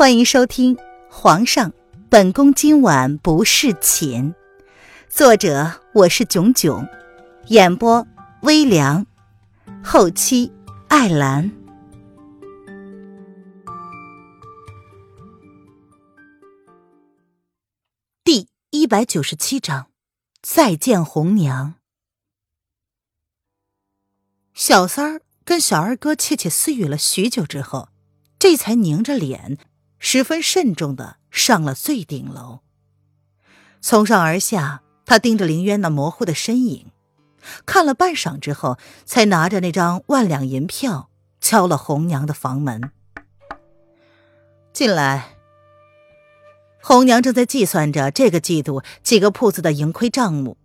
欢迎收听《皇上，本宫今晚不侍寝》，作者我是囧囧，演播微凉，后期艾兰。第一百九十七章，再见红娘。小三儿跟小二哥窃窃私语了许久之后，这才拧着脸。十分慎重的上了最顶楼，从上而下，他盯着林渊那模糊的身影，看了半晌之后，才拿着那张万两银票敲了红娘的房门。进来。红娘正在计算着这个季度几个铺子的盈亏账目，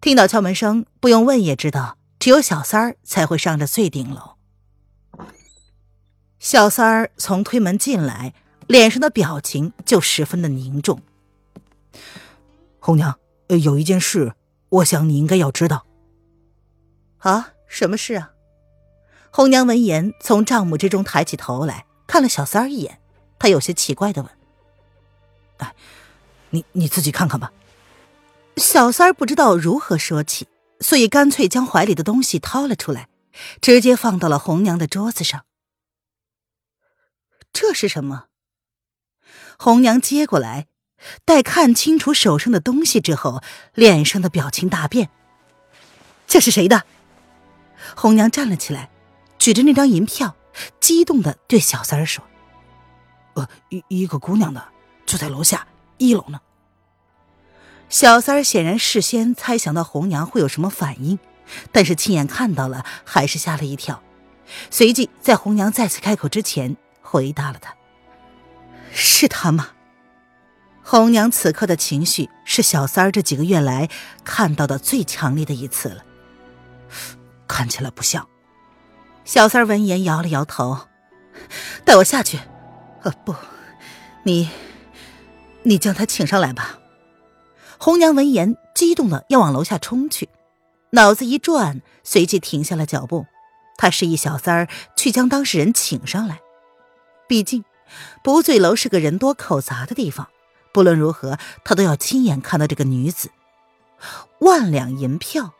听到敲门声，不用问也知道，只有小三儿才会上这最顶楼。小三儿从推门进来。脸上的表情就十分的凝重。红娘，有一件事，我想你应该要知道。啊，什么事啊？红娘闻言，从账目之中抬起头来看了小三儿一眼，她有些奇怪的问：“哎，你你自己看看吧。”小三儿不知道如何说起，所以干脆将怀里的东西掏了出来，直接放到了红娘的桌子上。这是什么？红娘接过来，待看清楚手上的东西之后，脸上的表情大变。这是谁的？红娘站了起来，举着那张银票，激动的对小三儿说：“呃，一一个姑娘的，就在楼下一楼呢。”小三儿显然事先猜想到红娘会有什么反应，但是亲眼看到了，还是吓了一跳。随即在红娘再次开口之前，回答了他。是他吗？红娘此刻的情绪是小三儿这几个月来看到的最强烈的一次了。看起来不像。小三儿闻言摇了摇头，带我下去。呃，不，你，你将他请上来吧。红娘闻言激动的要往楼下冲去，脑子一转，随即停下了脚步。她示意小三儿去将当事人请上来，毕竟。不醉楼是个人多口杂的地方，不论如何，他都要亲眼看到这个女子。万两银票，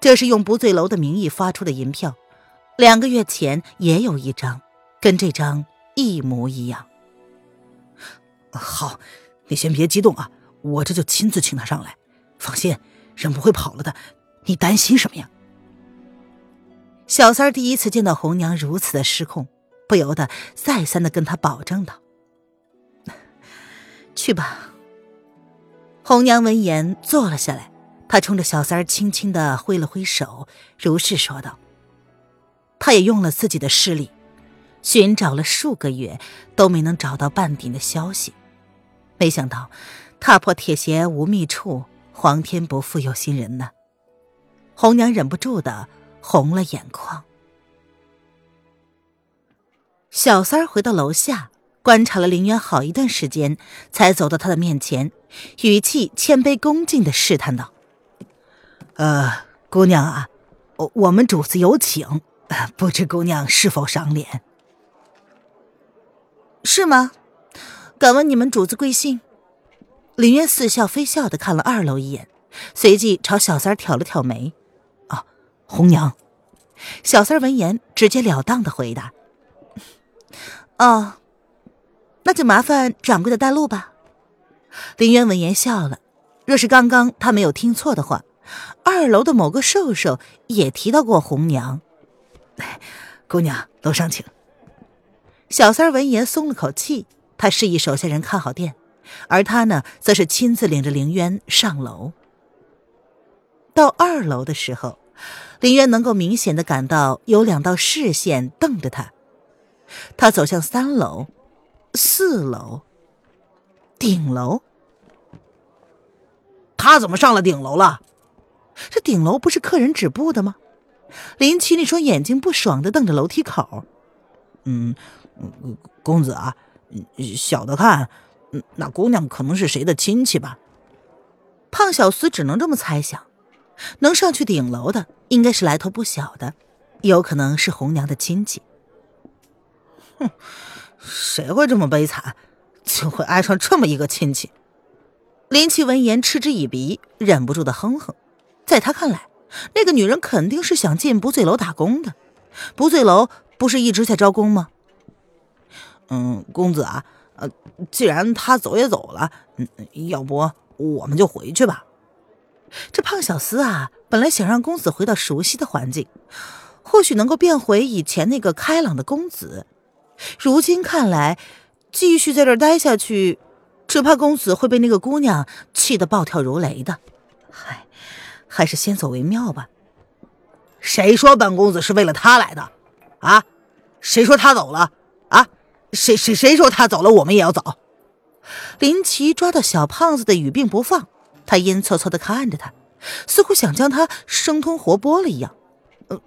这是用不醉楼的名义发出的银票，两个月前也有一张，跟这张一模一样。好，你先别激动啊，我这就亲自请他上来。放心，人不会跑了的，你担心什么呀？小三儿第一次见到红娘如此的失控。不由得再三的跟他保证道：“ 去吧。”红娘闻言坐了下来，她冲着小三儿轻轻的挥了挥手，如是说道：“她也用了自己的势力，寻找了数个月都没能找到半点的消息，没想到踏破铁鞋无觅处，皇天不负有心人呐。”红娘忍不住的红了眼眶。小三儿回到楼下，观察了林渊好一段时间，才走到他的面前，语气谦卑恭敬的试探道：“呃，姑娘啊，我我们主子有请，不知姑娘是否赏脸？是吗？敢问你们主子贵姓？”林渊似笑非笑的看了二楼一眼，随即朝小三儿挑了挑眉：“啊，红娘。”小三儿闻言，直截了当的回答。哦，那就麻烦掌柜的带路吧。林渊闻言笑了。若是刚刚他没有听错的话，二楼的某个瘦瘦也提到过红娘。姑娘，楼上请。小三闻言松了口气，他示意手下人看好店，而他呢，则是亲自领着林渊上楼。到二楼的时候，林渊能够明显的感到有两道视线瞪着他。他走向三楼、四楼、顶楼。他怎么上了顶楼了？这顶楼不是客人止步的吗？林七那双眼睛不爽的瞪着楼梯口。嗯，公子啊，小的看，那姑娘可能是谁的亲戚吧？胖小厮只能这么猜想。能上去顶楼的，应该是来头不小的，有可能是红娘的亲戚。哼，谁会这么悲惨，就会爱上这么一个亲戚？林奇闻言嗤之以鼻，忍不住的哼哼。在他看来，那个女人肯定是想进不醉楼打工的。不醉楼不是一直在招工吗？嗯，公子啊，呃，既然他走也走了，嗯，要不我们就回去吧。这胖小厮啊，本来想让公子回到熟悉的环境，或许能够变回以前那个开朗的公子。如今看来，继续在这儿待下去，只怕公子会被那个姑娘气得暴跳如雷的。嗨，还是先走为妙吧。谁说本公子是为了他来的？啊？谁说他走了？啊？谁谁谁说他走了，我们也要走？林奇抓到小胖子的语病不放。他阴恻恻的看着他，似乎想将他生吞活剥了一样。呃，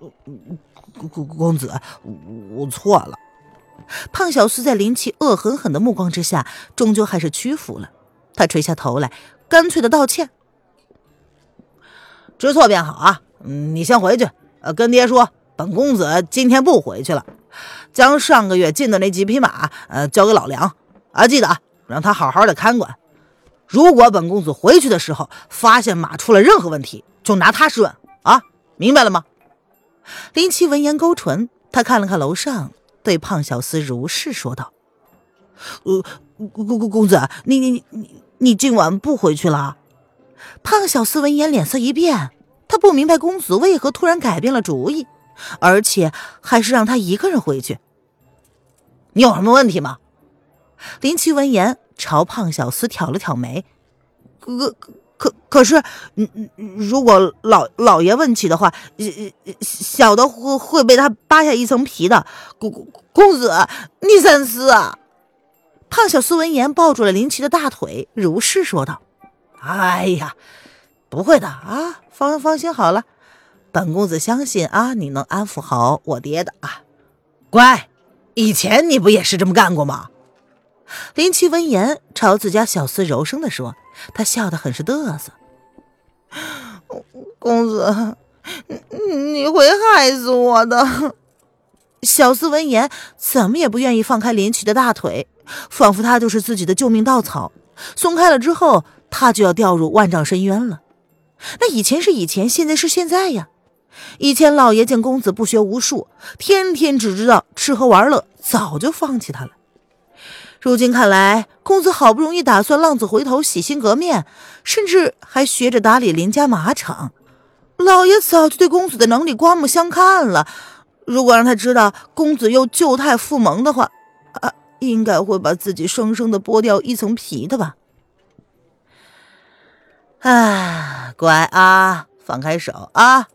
公公子，我错了。胖小厮在林奇恶狠狠的目光之下，终究还是屈服了。他垂下头来，干脆的道歉：“知错便好啊，你先回去，呃，跟爹说，本公子今天不回去了，将上个月进的那几匹马，呃，交给老梁啊，记得啊让他好好的看管。”如果本公子回去的时候发现马出了任何问题，就拿他试问啊，明白了吗？林奇闻言勾唇，他看了看楼上，对胖小厮如是说道：“呃，公公公子，你你你你今晚不回去了？”胖小厮闻言脸色一变，他不明白公子为何突然改变了主意，而且还是让他一个人回去。你有什么问题吗？林奇闻言。朝胖小厮挑了挑眉，可可可是，嗯嗯如果老老爷问起的话，小的会会被他扒下一层皮的。公公子，你三思啊！胖小厮闻言，抱住了林奇的大腿，如是说道：“哎呀，不会的啊，放放心好了，本公子相信啊，你能安抚好我爹的啊。乖，以前你不也是这么干过吗？”林奇闻言，朝自家小厮柔声的说：“他笑得很是得瑟。公子，你会害死我的。”小厮闻言，怎么也不愿意放开林奇的大腿，仿佛他就是自己的救命稻草。松开了之后，他就要掉入万丈深渊了。那以前是以前，现在是现在呀。以前老爷见公子不学无术，天天只知道吃喝玩乐，早就放弃他了。如今看来，公子好不容易打算浪子回头、洗心革面，甚至还学着打理林家马场，老爷早就对公子的能力刮目相看了。如果让他知道公子又旧态复萌的话，啊，应该会把自己生生的剥掉一层皮的吧？哎，乖啊，放开手啊！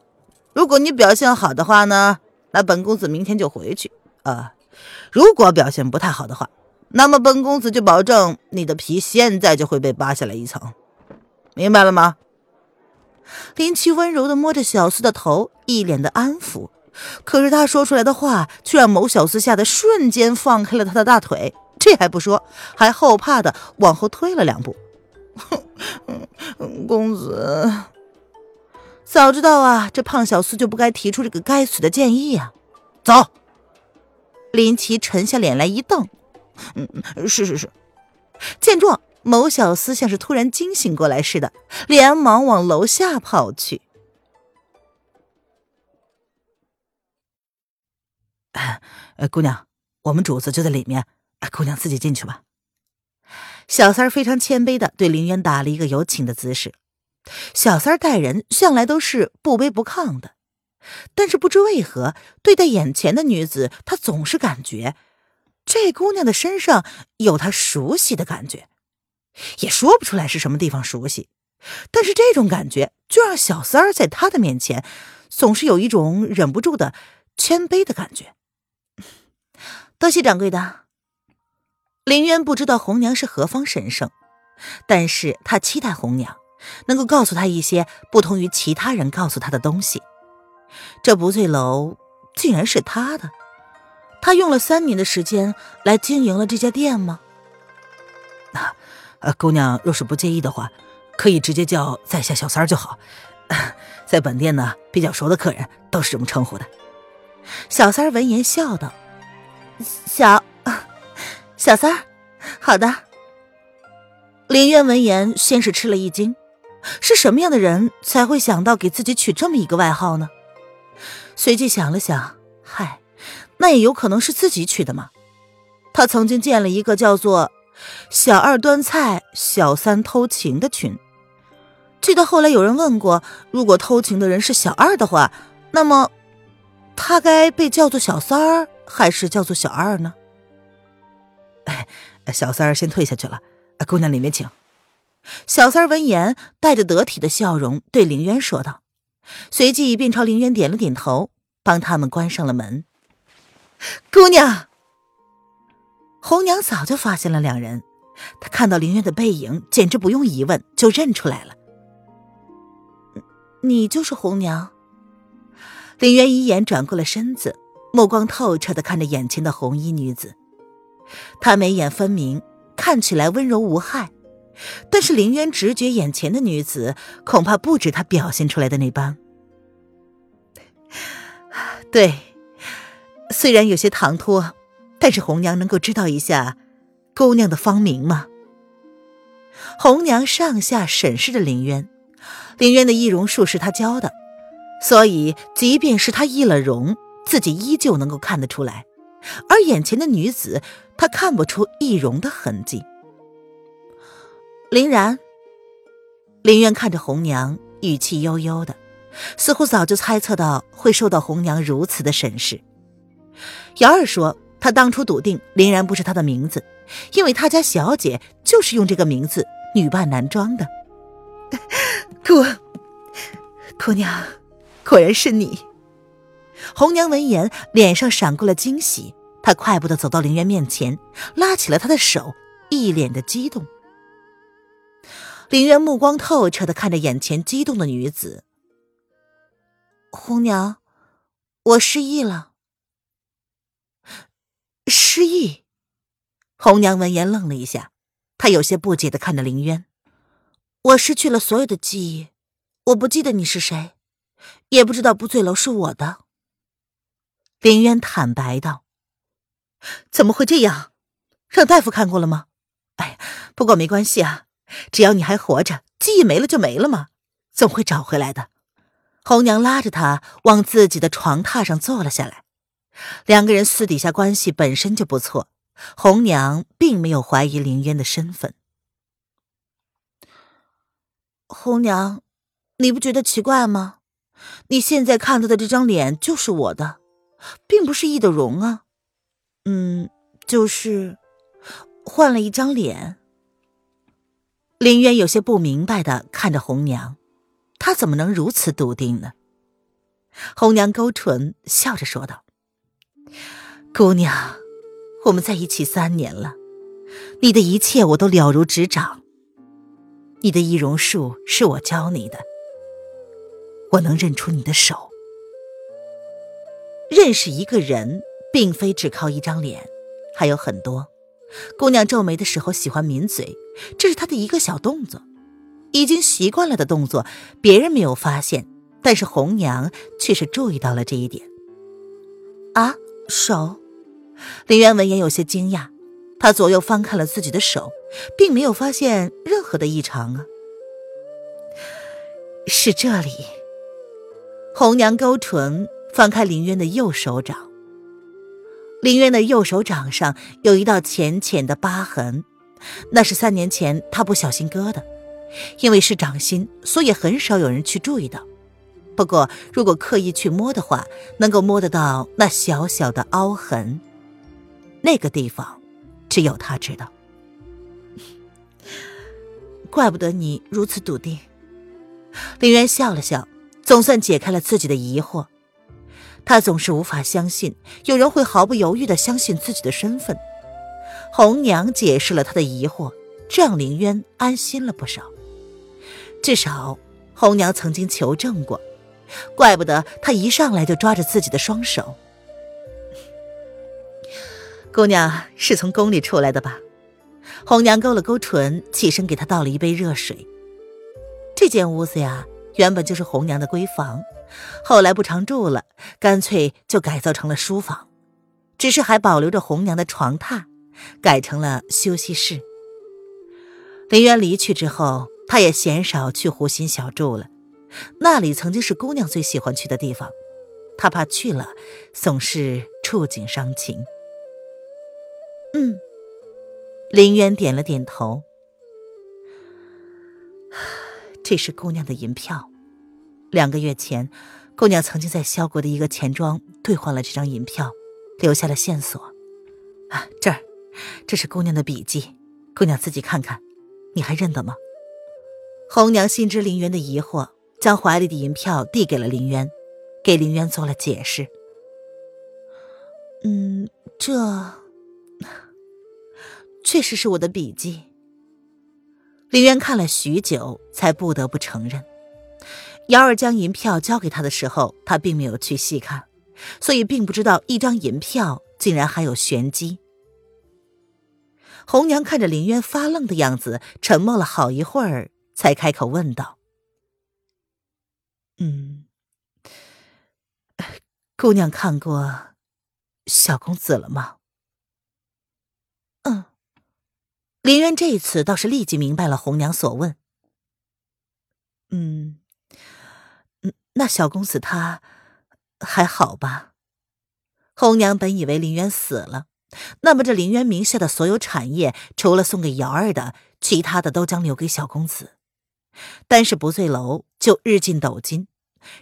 如果你表现好的话呢，那本公子明天就回去啊；如果表现不太好的话，那么本公子就保证你的皮现在就会被扒下来一层，明白了吗？林奇温柔的摸着小厮的头，一脸的安抚。可是他说出来的话，却让某小厮吓得瞬间放开了他的大腿。这还不说，还后怕的往后退了两步。公子，早知道啊，这胖小厮就不该提出这个该死的建议啊！走。林奇沉下脸来一瞪。嗯，是是是。见状，某小厮像是突然惊醒过来似的，连忙往楼下跑去。姑娘，我们主子就在里面，姑娘自己进去吧。小三儿非常谦卑的对林渊打了一个有请的姿势。小三儿待人向来都是不卑不亢的，但是不知为何，对待眼前的女子，他总是感觉。这姑娘的身上有他熟悉的感觉，也说不出来是什么地方熟悉，但是这种感觉就让小三儿在他的面前总是有一种忍不住的谦卑的感觉。多谢掌柜的。林渊不知道红娘是何方神圣，但是他期待红娘能够告诉他一些不同于其他人告诉他的东西。这不醉楼竟然是他的。他用了三年的时间来经营了这家店吗？啊，呃，姑娘若是不介意的话，可以直接叫在下小三儿就好。在本店呢，比较熟的客人都是这么称呼的。小三儿闻言笑道：“小小三儿，好的。林渊闻言，先是吃了一惊，是什么样的人才会想到给自己取这么一个外号呢？随即想了想，嗨，那也有可能是自己取的嘛。他曾经建了一个叫做“小二端菜，小三偷情”的群。记得后来有人问过，如果偷情的人是小二的话，那么他该被叫做小三儿，还是叫做小二呢？哎，小三儿先退下去了，姑娘里面请。小三儿闻言，带着得体的笑容对林渊说道，随即便朝林渊点了点头，帮他们关上了门。姑娘，红娘早就发现了两人，她看到林渊的背影，简直不用疑问就认出来了。你就是红娘。林渊一眼转过了身子，目光透彻的看着眼前的红衣女子。她眉眼分明，看起来温柔无害，但是林渊直觉眼前的女子恐怕不止她表现出来的那般。对，虽然有些唐突，但是红娘能够知道一下姑娘的芳名吗？红娘上下审视着林渊。林渊的易容术是他教的，所以即便是他易了容，自己依旧能够看得出来。而眼前的女子，他看不出易容的痕迹。林然，林渊看着红娘，语气悠悠的，似乎早就猜测到会受到红娘如此的审视。瑶儿说，他当初笃定林然不是他的名字，因为他家小姐就是用这个名字女扮男装的。姑姑娘，果然是你。红娘闻言，脸上闪过了惊喜，她快步的走到林渊面前，拉起了他的手，一脸的激动。林渊目光透彻的看着眼前激动的女子。红娘，我失忆了。失忆？红娘闻言愣了一下，她有些不解的看着林渊。我失去了所有的记忆，我不记得你是谁，也不知道不醉楼是我的。林渊坦白道：“怎么会这样？让大夫看过了吗？哎，不过没关系啊，只要你还活着，记忆没了就没了嘛，总会找回来的。”红娘拉着他往自己的床榻上坐了下来，两个人私底下关系本身就不错，红娘并没有怀疑林渊的身份。红娘，你不觉得奇怪吗？你现在看到的这张脸就是我的，并不是易的容啊。嗯，就是换了一张脸。林渊有些不明白的看着红娘，他怎么能如此笃定呢？红娘勾唇笑着说道：“姑娘，我们在一起三年了，你的一切我都了如指掌。”你的易容术是我教你的，我能认出你的手。认识一个人，并非只靠一张脸，还有很多。姑娘皱眉的时候喜欢抿嘴，这是她的一个小动作，已经习惯了的动作。别人没有发现，但是红娘却是注意到了这一点。啊，手！林渊闻言有些惊讶。他左右翻看了自己的手，并没有发现任何的异常啊。是这里。红娘勾唇，翻开林渊的右手掌。林渊的右手掌上有一道浅浅的疤痕，那是三年前他不小心割的。因为是掌心，所以很少有人去注意到。不过，如果刻意去摸的话，能够摸得到那小小的凹痕。那个地方。只有他知道，怪不得你如此笃定。林渊笑了笑，总算解开了自己的疑惑。他总是无法相信有人会毫不犹豫的相信自己的身份。红娘解释了他的疑惑，这让林渊安心了不少。至少红娘曾经求证过，怪不得他一上来就抓着自己的双手。姑娘是从宫里出来的吧？红娘勾了勾唇，起身给她倒了一杯热水。这间屋子呀，原本就是红娘的闺房，后来不常住了，干脆就改造成了书房。只是还保留着红娘的床榻，改成了休息室。林渊离去之后，他也鲜少去湖心小住了。那里曾经是姑娘最喜欢去的地方，她怕去了总是触景伤情。嗯，林渊点了点头。这是姑娘的银票，两个月前，姑娘曾经在萧国的一个钱庄兑换了这张银票，留下了线索。啊，这儿，这是姑娘的笔记，姑娘自己看看，你还认得吗？红娘心知林渊的疑惑，将怀里的银票递给了林渊，给林渊做了解释。嗯，这确实是我的笔记。林渊看了许久，才不得不承认，瑶儿将银票交给他的时候，他并没有去细看，所以并不知道一张银票竟然还有玄机。红娘看着林渊发愣的样子，沉默了好一会儿，才开口问道：“嗯，姑娘看过小公子了吗？”嗯。林渊这一次倒是立即明白了红娘所问。嗯，那小公子他还好吧？红娘本以为林渊死了，那么这林渊名下的所有产业，除了送给瑶儿的，其他的都将留给小公子。但是不醉楼就日进斗金，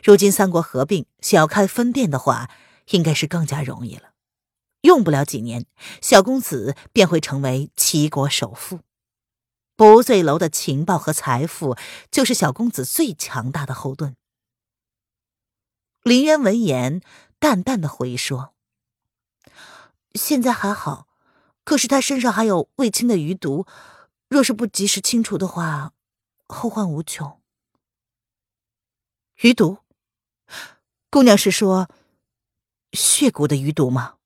如今三国合并，想要开分店的话，应该是更加容易了。用不了几年，小公子便会成为齐国首富。不醉楼的情报和财富，就是小公子最强大的后盾。林渊闻言，淡淡的回说：“现在还好，可是他身上还有未清的余毒，若是不及时清除的话，后患无穷。”余毒？姑娘是说血骨的余毒吗？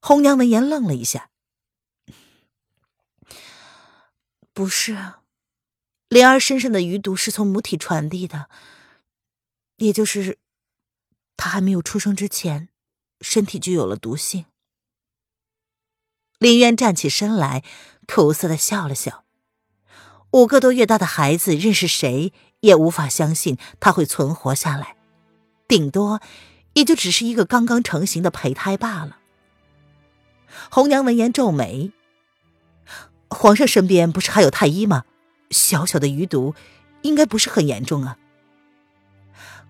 红娘闻言愣了一下，不是，莲儿身上的余毒是从母体传递的，也就是她还没有出生之前，身体就有了毒性。林渊站起身来，苦涩的笑了笑。五个多月大的孩子，认识谁也无法相信他会存活下来，顶多也就只是一个刚刚成型的胚胎罢了。红娘闻言皱眉：“皇上身边不是还有太医吗？小小的余毒，应该不是很严重啊。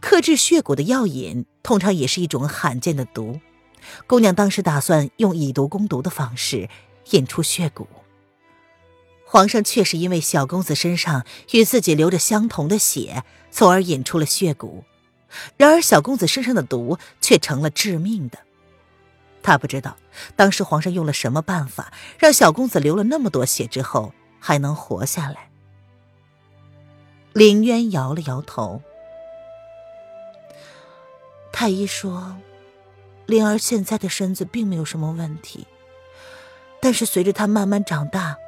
克制血蛊的药引，通常也是一种罕见的毒。姑娘当时打算用以毒攻毒的方式引出血蛊。皇上确实因为小公子身上与自己流着相同的血，从而引出了血蛊。然而小公子身上的毒却成了致命的。”他不知道，当时皇上用了什么办法，让小公子流了那么多血之后还能活下来。林渊摇了摇头。太医说，灵儿现在的身子并没有什么问题，但是随着她慢慢长大，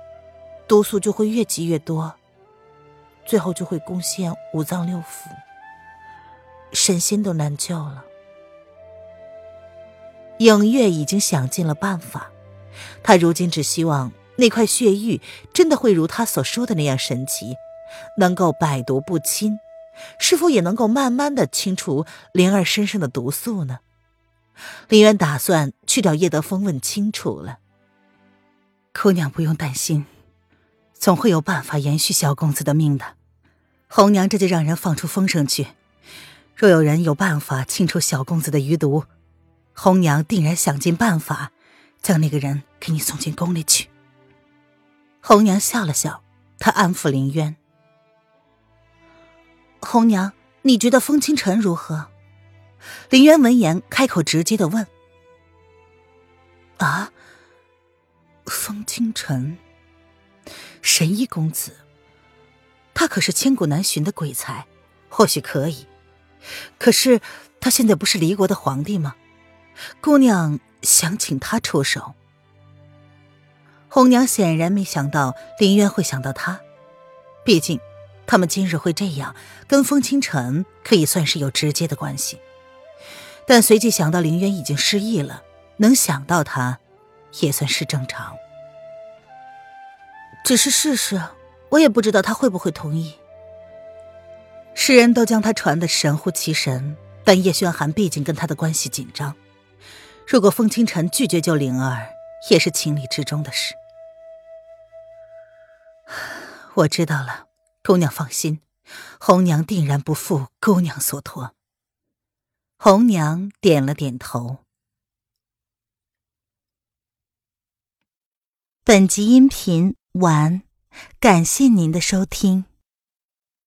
毒素就会越积越多，最后就会攻陷五脏六腑，身心都难救了。影月已经想尽了办法，他如今只希望那块血玉真的会如他所说的那样神奇，能够百毒不侵，是否也能够慢慢的清除灵儿身上的毒素呢？林渊打算去找叶德风问清楚了。姑娘不用担心，总会有办法延续小公子的命的。红娘这就让人放出风声去，若有人有办法清除小公子的余毒。红娘定然想尽办法，将那个人给你送进宫里去。红娘笑了笑，她安抚林渊：“红娘，你觉得风清晨如何？”林渊闻言开口直接的问：“啊，风清晨，神医公子，他可是千古难寻的鬼才，或许可以。可是他现在不是离国的皇帝吗？”姑娘想请他出手。红娘显然没想到林渊会想到他，毕竟他们今日会这样，跟风清晨可以算是有直接的关系。但随即想到林渊已经失忆了，能想到他，也算是正常。只是试试，我也不知道他会不会同意。世人都将他传得神乎其神，但叶轩寒毕竟跟他的关系紧张，如果风清晨拒绝救灵儿，也是情理之中的事。我知道了，姑娘放心，红娘定然不负姑娘所托。红娘点了点头。本集音频晚，感谢您的收听。